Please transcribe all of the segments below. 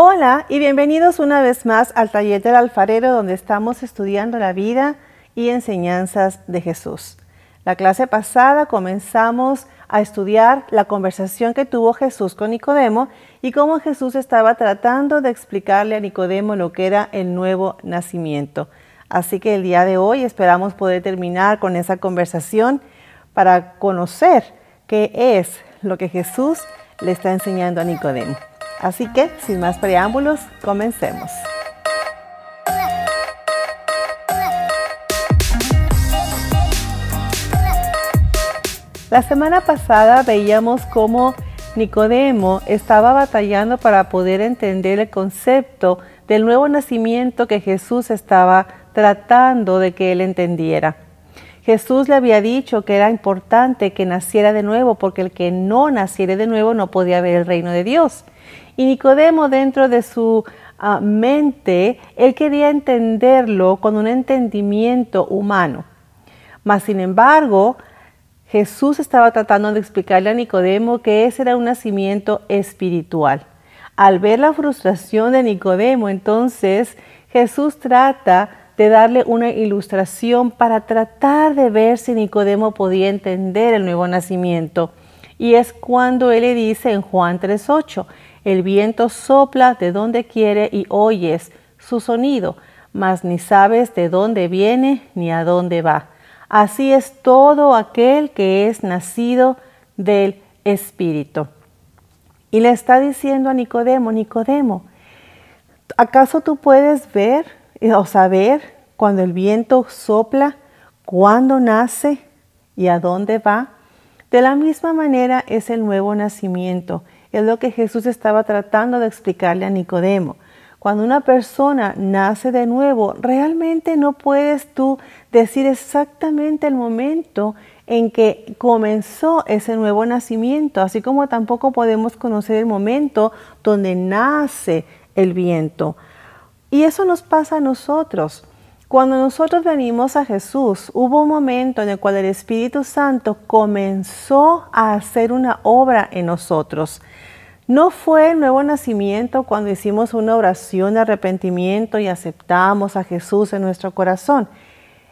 Hola y bienvenidos una vez más al taller del alfarero donde estamos estudiando la vida y enseñanzas de Jesús. La clase pasada comenzamos a estudiar la conversación que tuvo Jesús con Nicodemo y cómo Jesús estaba tratando de explicarle a Nicodemo lo que era el nuevo nacimiento. Así que el día de hoy esperamos poder terminar con esa conversación para conocer qué es lo que Jesús le está enseñando a Nicodemo. Así que, sin más preámbulos, comencemos. La semana pasada veíamos cómo Nicodemo estaba batallando para poder entender el concepto del nuevo nacimiento que Jesús estaba tratando de que él entendiera. Jesús le había dicho que era importante que naciera de nuevo porque el que no naciera de nuevo no podía ver el reino de Dios. Y Nicodemo dentro de su ah, mente, él quería entenderlo con un entendimiento humano. Mas, sin embargo, Jesús estaba tratando de explicarle a Nicodemo que ese era un nacimiento espiritual. Al ver la frustración de Nicodemo, entonces Jesús trata de darle una ilustración para tratar de ver si Nicodemo podía entender el nuevo nacimiento. Y es cuando él le dice en Juan 3.8, el viento sopla de donde quiere y oyes su sonido, mas ni sabes de dónde viene ni a dónde va. Así es todo aquel que es nacido del Espíritu. Y le está diciendo a Nicodemo, Nicodemo, ¿acaso tú puedes ver o saber cuando el viento sopla, cuándo nace y a dónde va? De la misma manera es el nuevo nacimiento. Es lo que Jesús estaba tratando de explicarle a Nicodemo. Cuando una persona nace de nuevo, realmente no puedes tú decir exactamente el momento en que comenzó ese nuevo nacimiento, así como tampoco podemos conocer el momento donde nace el viento. Y eso nos pasa a nosotros. Cuando nosotros venimos a Jesús, hubo un momento en el cual el Espíritu Santo comenzó a hacer una obra en nosotros. No fue el nuevo nacimiento cuando hicimos una oración de arrepentimiento y aceptamos a Jesús en nuestro corazón.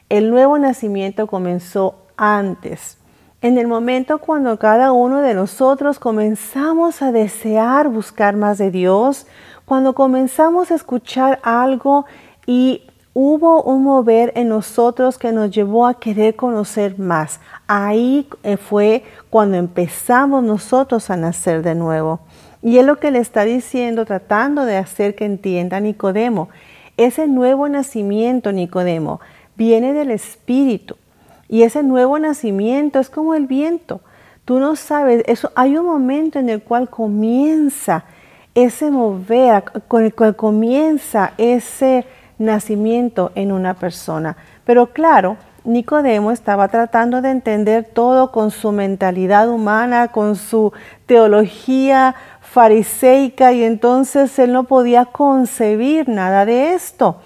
El nuevo nacimiento comenzó antes. En el momento cuando cada uno de nosotros comenzamos a desear buscar más de Dios, cuando comenzamos a escuchar algo y hubo un mover en nosotros que nos llevó a querer conocer más. Ahí eh, fue cuando empezamos nosotros a nacer de nuevo. Y es lo que le está diciendo, tratando de hacer que entienda Nicodemo. Ese nuevo nacimiento, Nicodemo, viene del Espíritu. Y ese nuevo nacimiento es como el viento. Tú no sabes, eso, hay un momento en el cual comienza ese mover, con el cual comienza ese nacimiento en una persona. Pero claro, Nicodemo estaba tratando de entender todo con su mentalidad humana, con su teología fariseica y entonces él no podía concebir nada de esto.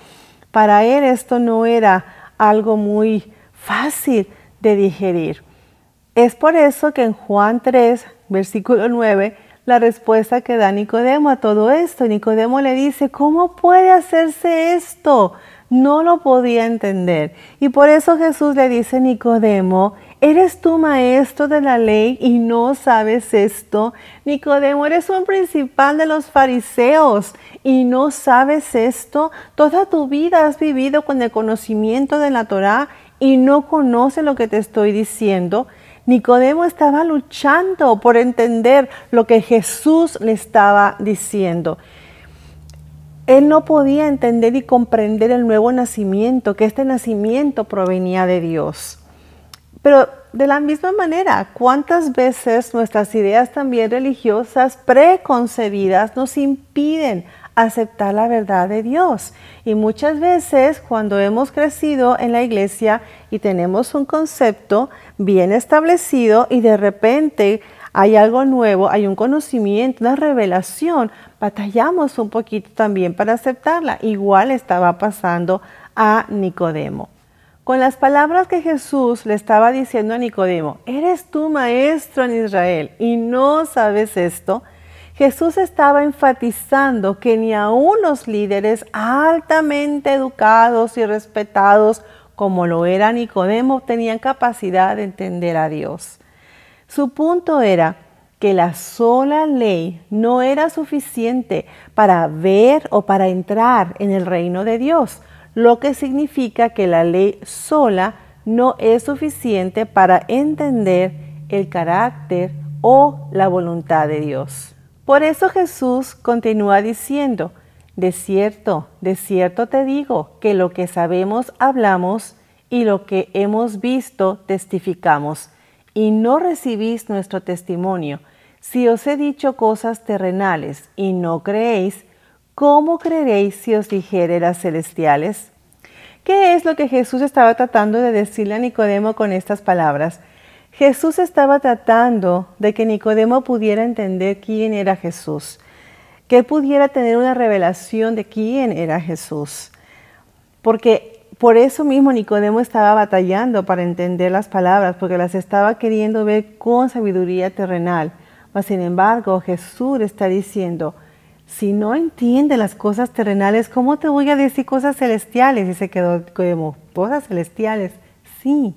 Para él esto no era algo muy fácil de digerir. Es por eso que en Juan 3, versículo 9, la respuesta que da Nicodemo a todo esto. Nicodemo le dice, ¿cómo puede hacerse esto? No lo podía entender. Y por eso Jesús le dice, Nicodemo, ¿eres tú maestro de la ley y no sabes esto? Nicodemo, eres un principal de los fariseos y no sabes esto. Toda tu vida has vivido con el conocimiento de la Torah y no conoces lo que te estoy diciendo. Nicodemo estaba luchando por entender lo que Jesús le estaba diciendo. Él no podía entender y comprender el nuevo nacimiento, que este nacimiento provenía de Dios. Pero de la misma manera, ¿cuántas veces nuestras ideas también religiosas preconcebidas nos impiden aceptar la verdad de Dios. Y muchas veces cuando hemos crecido en la iglesia y tenemos un concepto bien establecido y de repente hay algo nuevo, hay un conocimiento, una revelación, batallamos un poquito también para aceptarla. Igual estaba pasando a Nicodemo. Con las palabras que Jesús le estaba diciendo a Nicodemo, eres tú maestro en Israel y no sabes esto, Jesús estaba enfatizando que ni aun los líderes altamente educados y respetados como lo era Nicodemo tenían capacidad de entender a Dios. Su punto era que la sola ley no era suficiente para ver o para entrar en el reino de Dios, lo que significa que la ley sola no es suficiente para entender el carácter o la voluntad de Dios. Por eso Jesús continúa diciendo, de cierto, de cierto te digo que lo que sabemos hablamos y lo que hemos visto testificamos, y no recibís nuestro testimonio. Si os he dicho cosas terrenales y no creéis, ¿cómo creeréis si os dijere las celestiales? ¿Qué es lo que Jesús estaba tratando de decirle a Nicodemo con estas palabras? Jesús estaba tratando de que Nicodemo pudiera entender quién era Jesús, que pudiera tener una revelación de quién era Jesús. Porque por eso mismo Nicodemo estaba batallando para entender las palabras, porque las estaba queriendo ver con sabiduría terrenal. Mas sin embargo, Jesús está diciendo, si no entiende las cosas terrenales, ¿cómo te voy a decir cosas celestiales? Y se quedó como, cosas celestiales. Sí,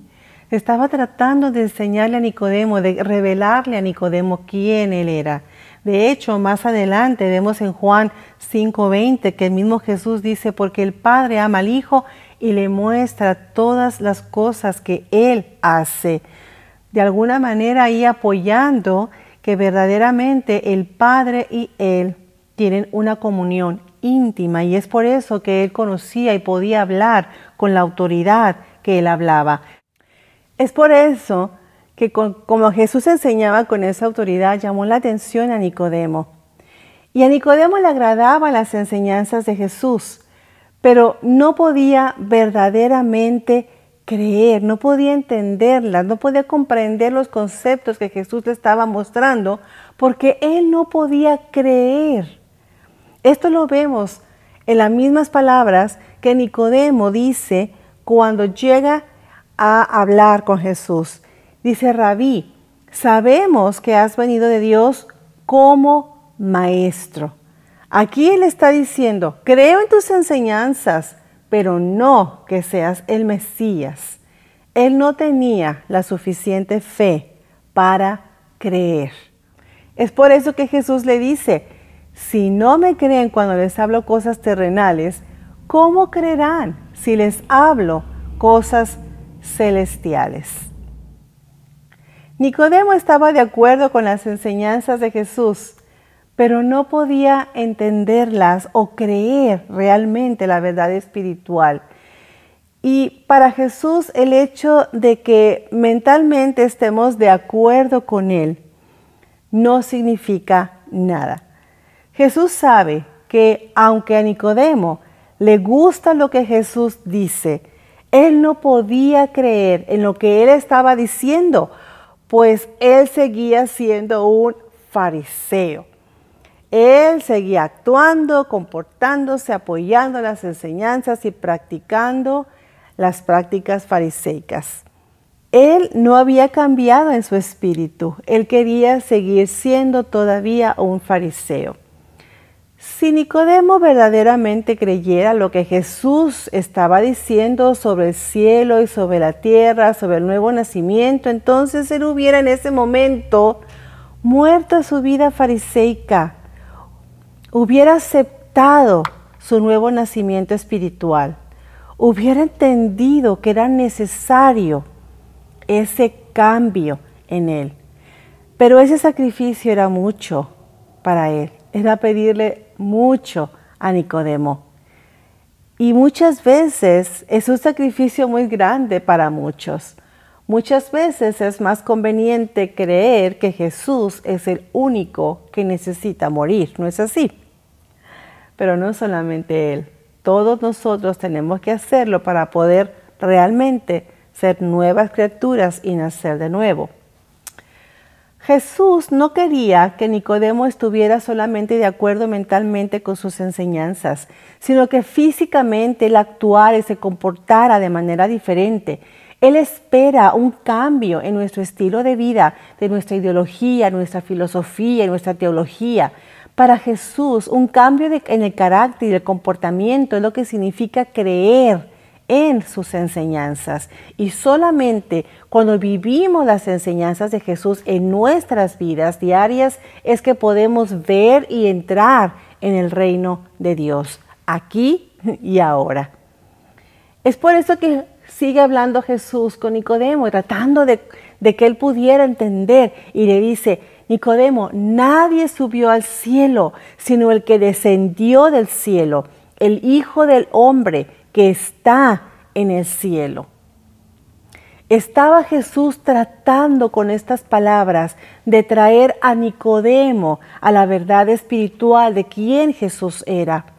estaba tratando de enseñarle a Nicodemo, de revelarle a Nicodemo quién él era. De hecho, más adelante vemos en Juan 5:20 que el mismo Jesús dice, porque el Padre ama al Hijo y le muestra todas las cosas que Él hace. De alguna manera ahí apoyando que verdaderamente el Padre y Él tienen una comunión íntima y es por eso que Él conocía y podía hablar con la autoridad que Él hablaba. Es por eso que como Jesús enseñaba con esa autoridad, llamó la atención a Nicodemo. Y a Nicodemo le agradaban las enseñanzas de Jesús, pero no podía verdaderamente creer, no podía entenderlas, no podía comprender los conceptos que Jesús le estaba mostrando, porque él no podía creer. Esto lo vemos en las mismas palabras que Nicodemo dice cuando llega a hablar con Jesús. Dice Rabí, sabemos que has venido de Dios como maestro. Aquí él está diciendo, creo en tus enseñanzas, pero no que seas el Mesías. Él no tenía la suficiente fe para creer. Es por eso que Jesús le dice, si no me creen cuando les hablo cosas terrenales, ¿cómo creerán si les hablo cosas celestiales. Nicodemo estaba de acuerdo con las enseñanzas de Jesús, pero no podía entenderlas o creer realmente la verdad espiritual. Y para Jesús el hecho de que mentalmente estemos de acuerdo con Él no significa nada. Jesús sabe que aunque a Nicodemo le gusta lo que Jesús dice, él no podía creer en lo que él estaba diciendo, pues él seguía siendo un fariseo. Él seguía actuando, comportándose, apoyando las enseñanzas y practicando las prácticas fariseicas. Él no había cambiado en su espíritu, él quería seguir siendo todavía un fariseo. Si Nicodemo verdaderamente creyera lo que Jesús estaba diciendo sobre el cielo y sobre la tierra, sobre el nuevo nacimiento, entonces él hubiera en ese momento muerto su vida fariseica, hubiera aceptado su nuevo nacimiento espiritual, hubiera entendido que era necesario ese cambio en él. Pero ese sacrificio era mucho para él, era pedirle mucho a Nicodemo. Y muchas veces es un sacrificio muy grande para muchos. Muchas veces es más conveniente creer que Jesús es el único que necesita morir, ¿no es así? Pero no solamente Él, todos nosotros tenemos que hacerlo para poder realmente ser nuevas criaturas y nacer de nuevo. Jesús no quería que Nicodemo estuviera solamente de acuerdo mentalmente con sus enseñanzas, sino que físicamente él actuara y se comportara de manera diferente. Él espera un cambio en nuestro estilo de vida, de nuestra ideología, nuestra filosofía nuestra teología, Para Jesús, un cambio en el carácter y el comportamiento es lo que significa creer en sus enseñanzas. Y solamente cuando vivimos las enseñanzas de Jesús en nuestras vidas diarias es que podemos ver y entrar en el reino de Dios, aquí y ahora. Es por eso que sigue hablando Jesús con Nicodemo, tratando de, que él pudiera entender y le dice, Nicodemo, nadie subió al cielo, sino el que descendió del cielo, el Hijo del Hombre que está en el cielo. Estaba Jesús tratando con estas palabras de traer a Nicodemo a la verdad espiritual de quién Jesús era.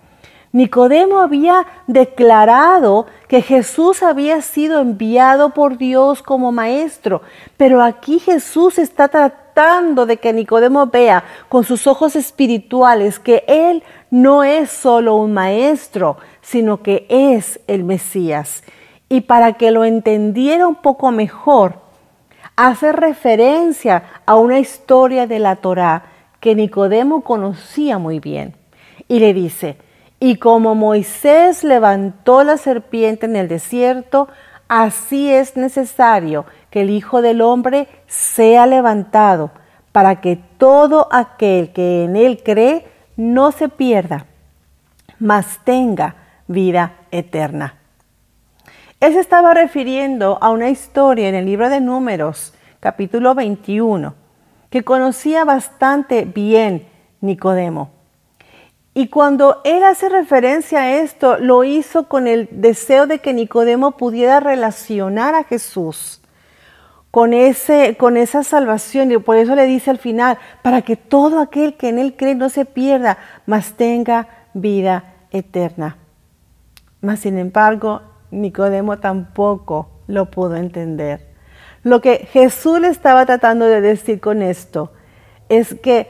Nicodemo había declarado que Jesús había sido enviado por Dios como maestro, pero aquí Jesús está tratando de que Nicodemo vea con sus ojos espirituales que Él no es solo un maestro, sino que es el Mesías. Y para que lo entendiera un poco mejor, hace referencia a una historia de la Torá que Nicodemo conocía muy bien. Y le dice, y como Moisés levantó la serpiente en el desierto, así es necesario que el Hijo del Hombre sea levantado, para que todo aquel que en él cree no se pierda, mas tenga vida eterna. Él se estaba refiriendo a una historia en el libro de Números, capítulo 21, que conocía bastante bien Nicodemo. Y cuando él hace referencia a esto, lo hizo con el deseo de que Nicodemo pudiera relacionar a Jesús con, ese, con esa salvación. Y por eso le dice al final, para que todo aquel que en él cree no se pierda, mas tenga vida eterna. Mas sin embargo, Nicodemo tampoco lo pudo entender. Lo que Jesús le estaba tratando de decir con esto es que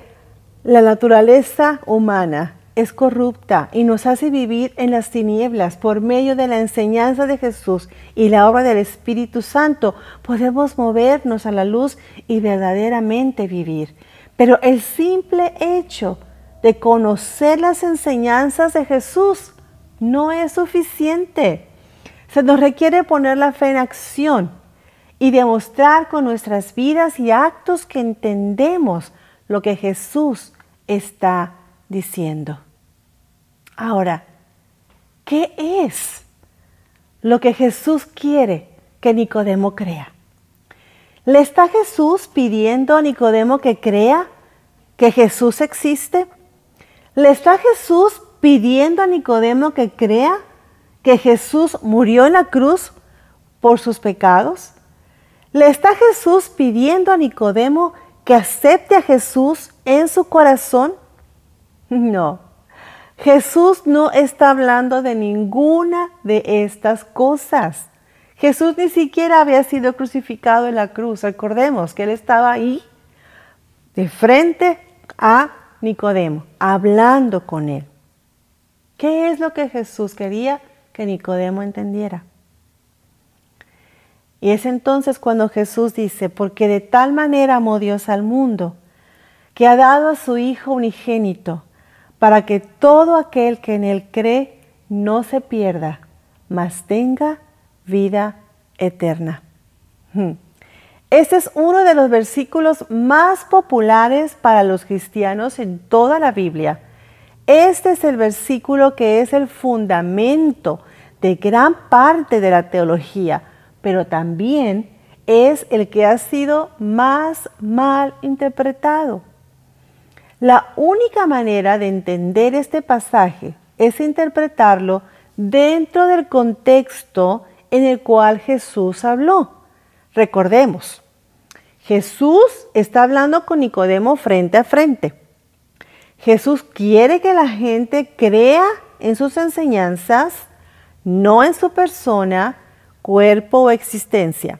la naturaleza humana es corrupta y nos hace vivir en las tinieblas por medio de la enseñanza de Jesús y la obra del Espíritu Santo, podemos movernos a la luz y verdaderamente vivir. Pero el simple hecho de conocer las enseñanzas de Jesús no es suficiente. Se nos requiere poner la fe en acción y demostrar con nuestras vidas y actos que entendemos lo que Jesús está diciendo. Ahora, ¿qué es lo que Jesús quiere que Nicodemo crea? ¿Le está Jesús pidiendo a Nicodemo que crea que Jesús existe? ¿Le está Jesús pidiendo a Nicodemo que crea que Jesús murió en la cruz por sus pecados? ¿Le está Jesús pidiendo a Nicodemo que acepte a Jesús en su corazón? No. Jesús no está hablando de ninguna de estas cosas. Jesús ni siquiera había sido crucificado en la cruz. Recordemos que él estaba ahí de frente a Nicodemo, hablando con él. ¿Qué es lo que Jesús quería que Nicodemo entendiera? Y es entonces cuando Jesús dice, porque de tal manera amó Dios al mundo, que ha dado a su Hijo unigénito, para que todo aquel que en Él cree no se pierda, mas tenga vida eterna. Hmm. Este es uno de los versículos más populares para los cristianos en toda la Biblia. Este es el versículo que es el fundamento de gran parte de la teología, pero también es el que ha sido más mal interpretado. La única manera de entender este pasaje es interpretarlo dentro del contexto en el cual Jesús habló. Recordemos, Jesús está hablando con Nicodemo frente a frente. Jesús quiere que la gente crea en sus enseñanzas, no en su persona, cuerpo o existencia.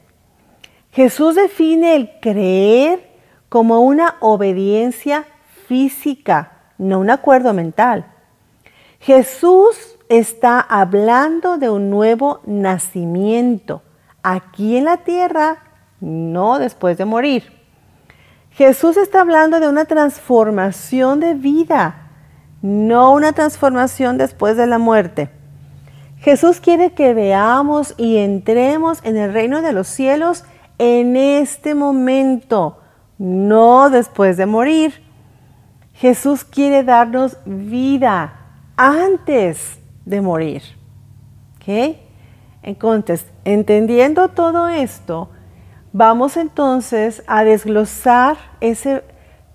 Jesús define el creer como una obediencia física, no un acuerdo mental. Jesús está hablando de un nuevo nacimiento aquí en la tierra, no después de morir. Jesús está hablando de una transformación de vida, no una transformación después de la muerte. Jesús quiere que veamos y entremos en el reino de los cielos en este momento, no después de morir. Jesús quiere darnos vida antes de morir. ¿Ok? Entonces, entendiendo todo esto, vamos entonces a desglosar ese,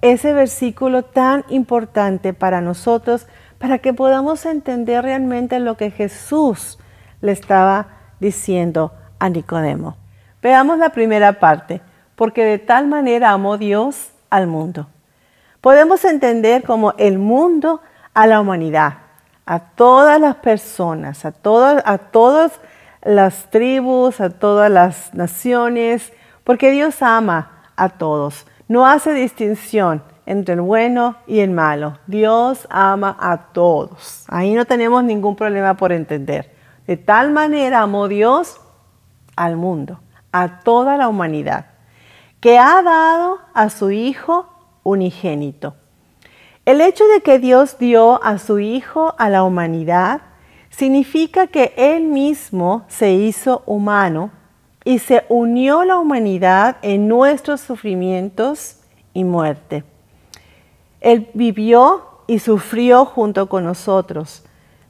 ese versículo tan importante para nosotros, para que podamos entender realmente lo que Jesús le estaba diciendo a Nicodemo. Veamos la primera parte, porque de tal manera amó Dios al mundo. Podemos entender como el mundo a la humanidad, a todas las personas, a todas, a todas las tribus, a todas las naciones, porque Dios ama a todos, no hace distinción entre el bueno y el malo. Dios ama a todos. Ahí no tenemos ningún problema por entender. De tal manera amó Dios al mundo, a toda la humanidad, que ha dado a su Hijo unigénito. El hecho de que Dios dio a su Hijo a la humanidad significa que Él mismo se hizo humano y se unió la humanidad en nuestros sufrimientos y muerte. Él vivió y sufrió junto con nosotros.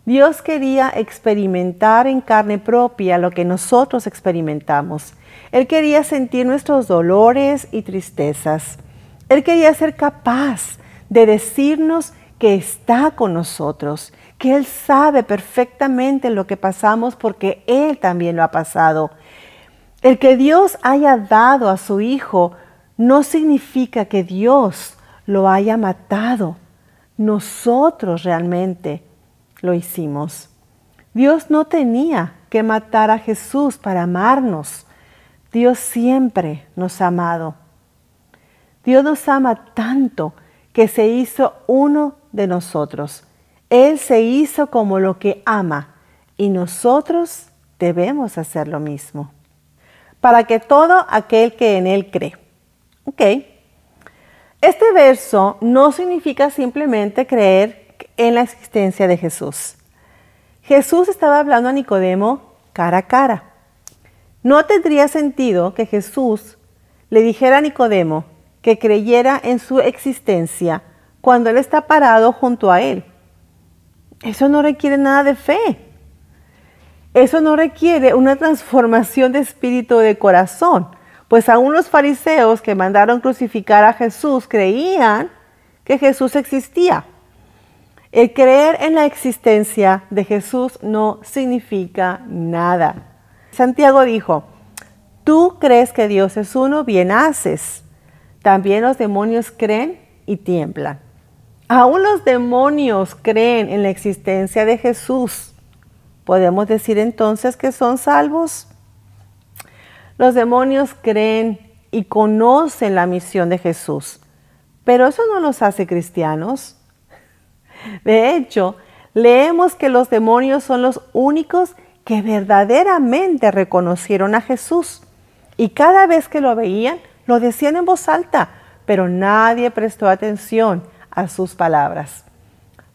Dios quería experimentar en carne propia lo que nosotros experimentamos. Él quería sentir nuestros dolores y tristezas. Él quería ser capaz de decirnos que está con nosotros, que Él sabe perfectamente lo que pasamos porque Él también lo ha pasado. El que Dios haya dado a su Hijo no significa que Dios lo haya matado. Nosotros realmente lo hicimos. Dios no tenía que matar a Jesús para amarnos. Dios siempre nos ha amado. Dios nos ama tanto que se hizo uno de nosotros. Él se hizo como lo que ama y nosotros debemos hacer lo mismo. Para que todo aquel que en Él cree. Ok. Este verso no significa simplemente creer en la existencia de Jesús. Jesús estaba hablando a Nicodemo cara a cara. No tendría sentido que Jesús le dijera a Nicodemo, que creyera en su existencia cuando Él está parado junto a Él. Eso no requiere nada de fe. Eso no requiere una transformación de espíritu de corazón. Pues aún los fariseos que mandaron crucificar a Jesús creían que Jesús existía. El creer en la existencia de Jesús no significa nada. Santiago dijo, tú crees que Dios es uno, bien haces. También los demonios creen y tiemblan. Aún los demonios creen en la existencia de Jesús. ¿Podemos decir entonces que son salvos? Los demonios creen y conocen la misión de Jesús, pero eso no los hace cristianos. De hecho, leemos que los demonios son los únicos que verdaderamente reconocieron a Jesús y cada vez que lo veían, lo decían en voz alta, pero nadie prestó atención a sus palabras.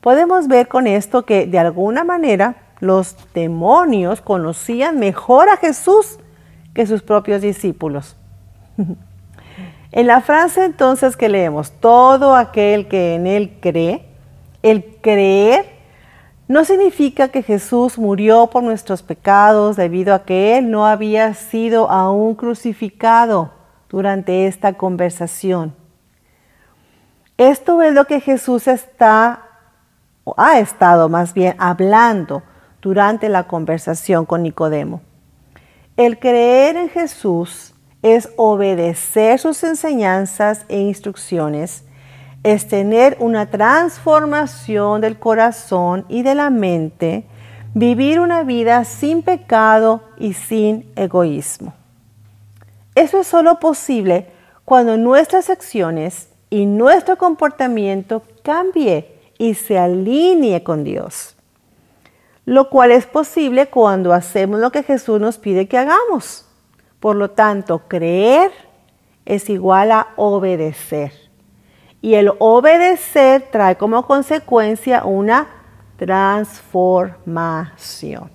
Podemos ver con esto que de alguna manera los demonios conocían mejor a Jesús que sus propios discípulos. en la frase entonces que leemos, todo aquel que en él cree, el creer no significa que Jesús murió por nuestros pecados debido a que Él no había sido aún crucificado durante esta conversación. Esto es lo que Jesús está, o ha estado más bien, hablando durante la conversación con Nicodemo. El creer en Jesús es obedecer sus enseñanzas e instrucciones, es tener una transformación del corazón y de la mente, vivir una vida sin pecado y sin egoísmo. Eso es solo posible cuando nuestras acciones y nuestro comportamiento cambie y se alinee con Dios. Lo cual es posible cuando hacemos lo que Jesús nos pide que hagamos. Por lo tanto, creer es igual a obedecer. Y el obedecer trae como consecuencia una transformación.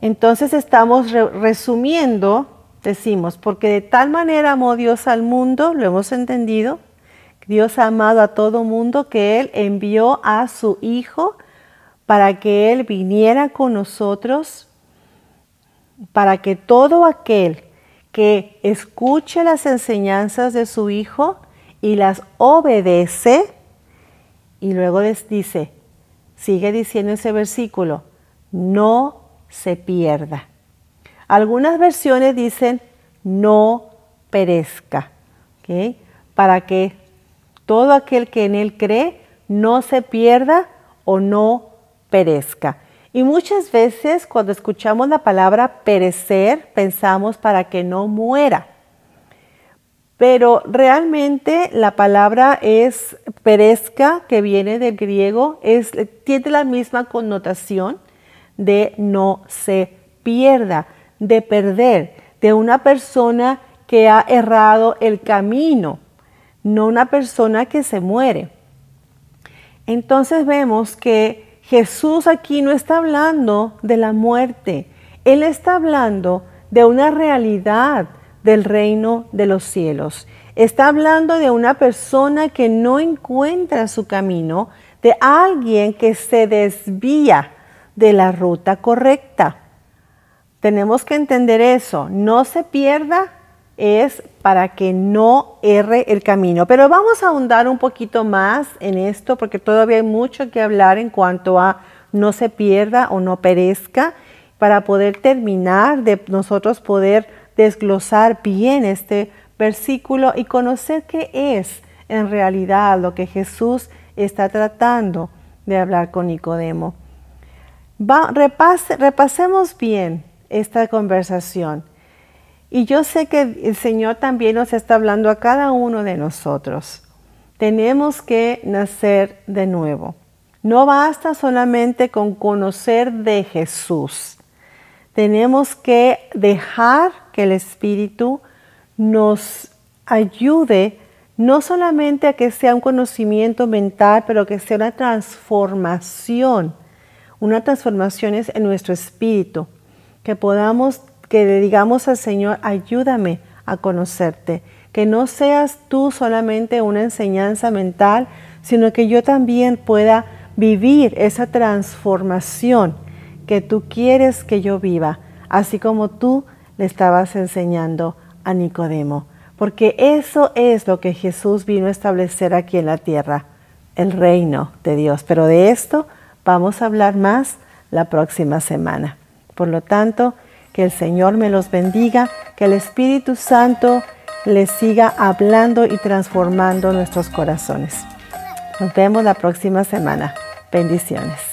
Entonces estamos resumiendo, decimos, porque de tal manera amó Dios al mundo, lo hemos entendido, Dios ha amado a todo mundo que Él envió a su Hijo para que Él viniera con nosotros, para que todo aquel que escuche las enseñanzas de su Hijo y las obedece, y luego les dice, sigue diciendo ese versículo, no se pierda. Algunas versiones dicen, no perezca, para que todo aquel que en él cree no se pierda o no perezca. Y muchas veces cuando escuchamos la palabra perecer, pensamos para que no muera. Pero realmente la palabra es perezca, que viene del griego, tiene la misma connotación de no se pierda, de perder, de una persona que ha errado el camino, no una persona que se muere. Entonces vemos que Jesús aquí no está hablando de la muerte, Él está hablando de una realidad del reino de los cielos. Está hablando de una persona que no encuentra su camino, de alguien que se desvía de la ruta correcta. Tenemos que entender eso. No se pierda es para que no erre el camino. Pero vamos a ahondar un poquito más en esto porque todavía hay mucho que hablar en cuanto a no se pierda o no perezca para poder terminar de nosotros poder desglosar bien este versículo y conocer qué es en realidad lo que Jesús está tratando de hablar con Nicodemo. repasemos bien esta conversación. Y yo sé que el Señor también nos está hablando a cada uno de nosotros. Tenemos que nacer de nuevo. No basta solamente con conocer de Jesús. Tenemos que dejar que el Espíritu nos ayude no solamente a que sea un conocimiento mental, pero que sea una transformación, una transformación en nuestro espíritu, que podamos que le digamos al Señor, ayúdame a conocerte, que no seas tú solamente una enseñanza mental, sino que yo también pueda vivir esa transformación que tú quieres que yo viva, así como tú le estabas enseñando a Nicodemo. Porque eso es lo que Jesús vino a establecer aquí en la tierra, el reino de Dios. Pero de esto vamos a hablar más la próxima semana. Por lo tanto, que el Señor me los bendiga, que el Espíritu Santo les siga hablando y transformando nuestros corazones. Nos vemos la próxima semana. Bendiciones.